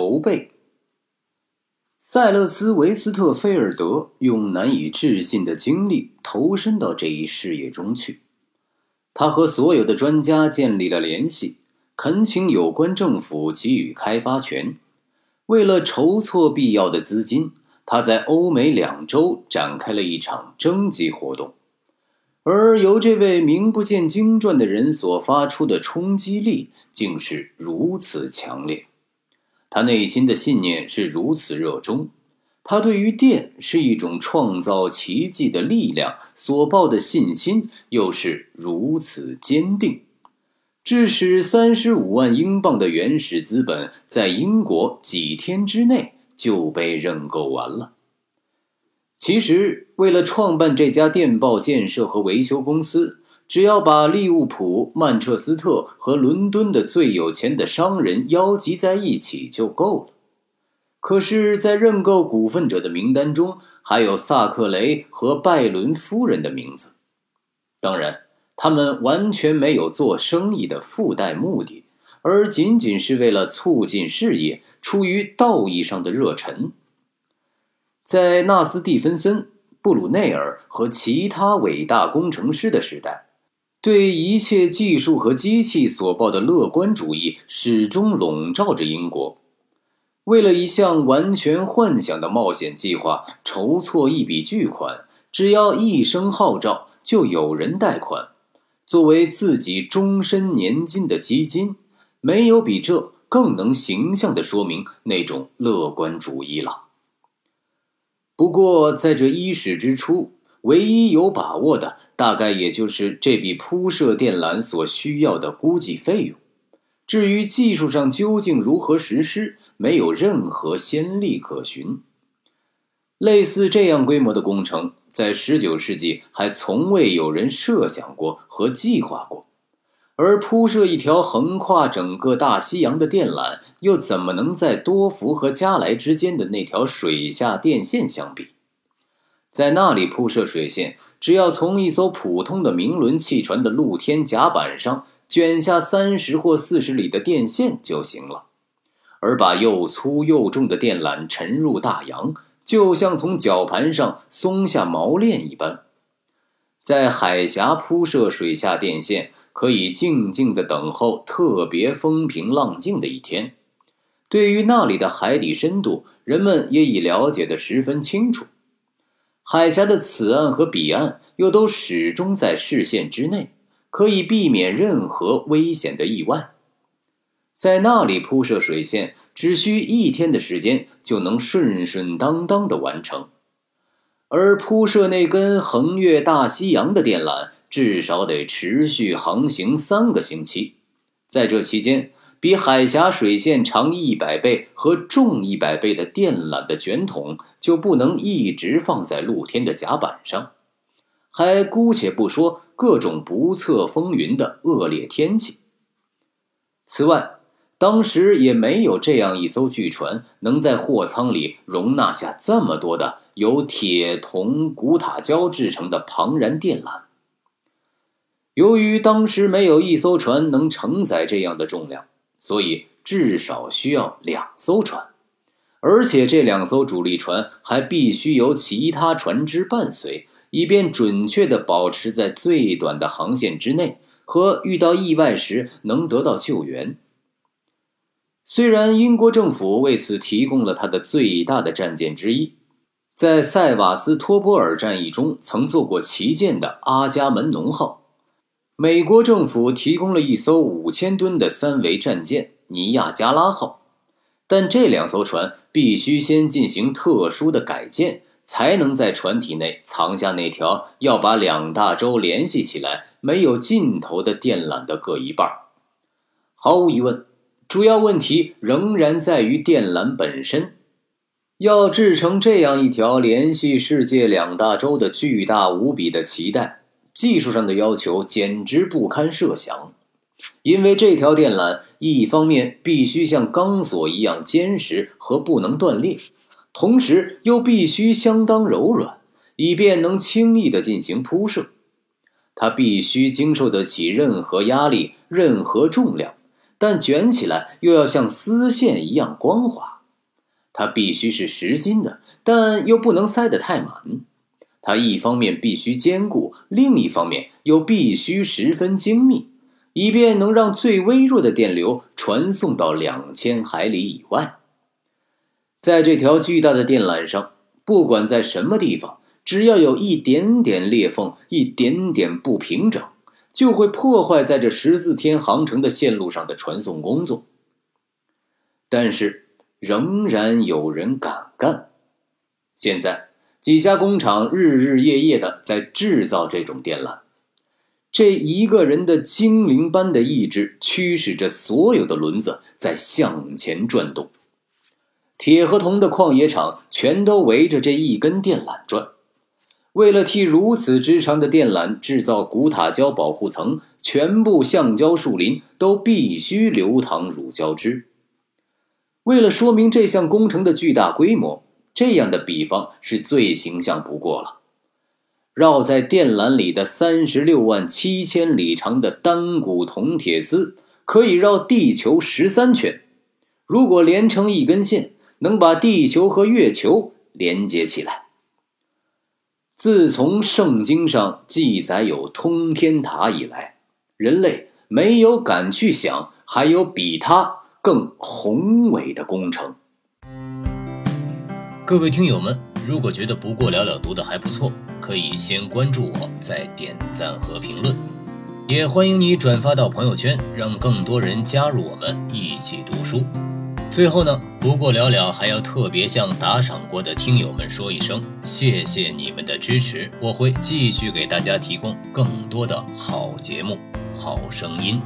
筹备。塞勒斯·维斯特菲尔德用难以置信的精力投身到这一事业中去。他和所有的专家建立了联系，恳请有关政府给予开发权。为了筹措必要的资金，他在欧美两周展开了一场征集活动。而由这位名不见经传的人所发出的冲击力，竟是如此强烈。他内心的信念是如此热衷，他对于电是一种创造奇迹的力量所抱的信心又是如此坚定，致使三十五万英镑的原始资本在英国几天之内就被认购完了。其实，为了创办这家电报建设和维修公司。只要把利物浦、曼彻斯特和伦敦的最有钱的商人邀集在一起就够了。可是，在认购股份者的名单中，还有萨克雷和拜伦夫人的名字。当然，他们完全没有做生意的附带目的，而仅仅是为了促进事业，出于道义上的热忱。在纳斯蒂芬森、布鲁内尔和其他伟大工程师的时代。对一切技术和机器所抱的乐观主义始终笼罩着英国。为了一项完全幻想的冒险计划筹措一笔巨款，只要一声号召，就有人贷款，作为自己终身年金的基金。没有比这更能形象地说明那种乐观主义了。不过，在这伊始之初。唯一有把握的，大概也就是这笔铺设电缆所需要的估计费用。至于技术上究竟如何实施，没有任何先例可循。类似这样规模的工程，在19世纪还从未有人设想过和计划过。而铺设一条横跨整个大西洋的电缆，又怎么能在多福和加莱之间的那条水下电线相比？在那里铺设水线，只要从一艘普通的明轮汽船的露天甲板上卷下三十或四十里的电线就行了；而把又粗又重的电缆沉入大洋，就像从绞盘上松下毛链一般。在海峡铺设水下电线，可以静静的等候特别风平浪静的一天。对于那里的海底深度，人们也已了解的十分清楚。海峡的此岸和彼岸又都始终在视线之内，可以避免任何危险的意外。在那里铺设水线，只需一天的时间就能顺顺当当的完成；而铺设那根横越大西洋的电缆，至少得持续航行三个星期。在这期间，比海峡水线长一百倍和重一百倍的电缆的卷筒就不能一直放在露天的甲板上，还姑且不说各种不测风云的恶劣天气。此外，当时也没有这样一艘巨船能在货舱里容纳下这么多的由铁、铜、古塔胶制成的庞然电缆。由于当时没有一艘船能承载这样的重量。所以至少需要两艘船，而且这两艘主力船还必须由其他船只伴随，以便准确地保持在最短的航线之内，和遇到意外时能得到救援。虽然英国政府为此提供了他的最大的战舰之一，在塞瓦斯托波尔战役中曾做过旗舰的阿伽门农号。美国政府提供了一艘五千吨的三维战舰“尼亚加拉号”，但这两艘船必须先进行特殊的改建，才能在船体内藏下那条要把两大洲联系起来、没有尽头的电缆的各一半。毫无疑问，主要问题仍然在于电缆本身。要制成这样一条联系世界两大洲的巨大无比的脐带。技术上的要求简直不堪设想，因为这条电缆一方面必须像钢索一样坚实和不能断裂，同时又必须相当柔软，以便能轻易地进行铺设。它必须经受得起任何压力、任何重量，但卷起来又要像丝线一样光滑。它必须是实心的，但又不能塞得太满。它一方面必须坚固，另一方面又必须十分精密，以便能让最微弱的电流传送到两千海里以外。在这条巨大的电缆上，不管在什么地方，只要有一点点裂缝、一点点不平整，就会破坏在这十四天航程的线路上的传送工作。但是，仍然有人敢干。现在。几家工厂日日夜夜的在制造这种电缆，这一个人的精灵般的意志驱使着所有的轮子在向前转动。铁和铜的矿冶厂全都围着这一根电缆转。为了替如此之长的电缆制造古塔胶保护层，全部橡胶树林都必须流淌乳胶汁。为了说明这项工程的巨大规模。这样的比方是最形象不过了。绕在电缆里的三十六万七千里长的单股铜铁丝，可以绕地球十三圈。如果连成一根线，能把地球和月球连接起来。自从圣经上记载有通天塔以来，人类没有敢去想还有比它更宏伟的工程。各位听友们，如果觉得不过了了读的还不错，可以先关注我，再点赞和评论，也欢迎你转发到朋友圈，让更多人加入我们一起读书。最后呢，不过了了还要特别向打赏过的听友们说一声，谢谢你们的支持，我会继续给大家提供更多的好节目、好声音。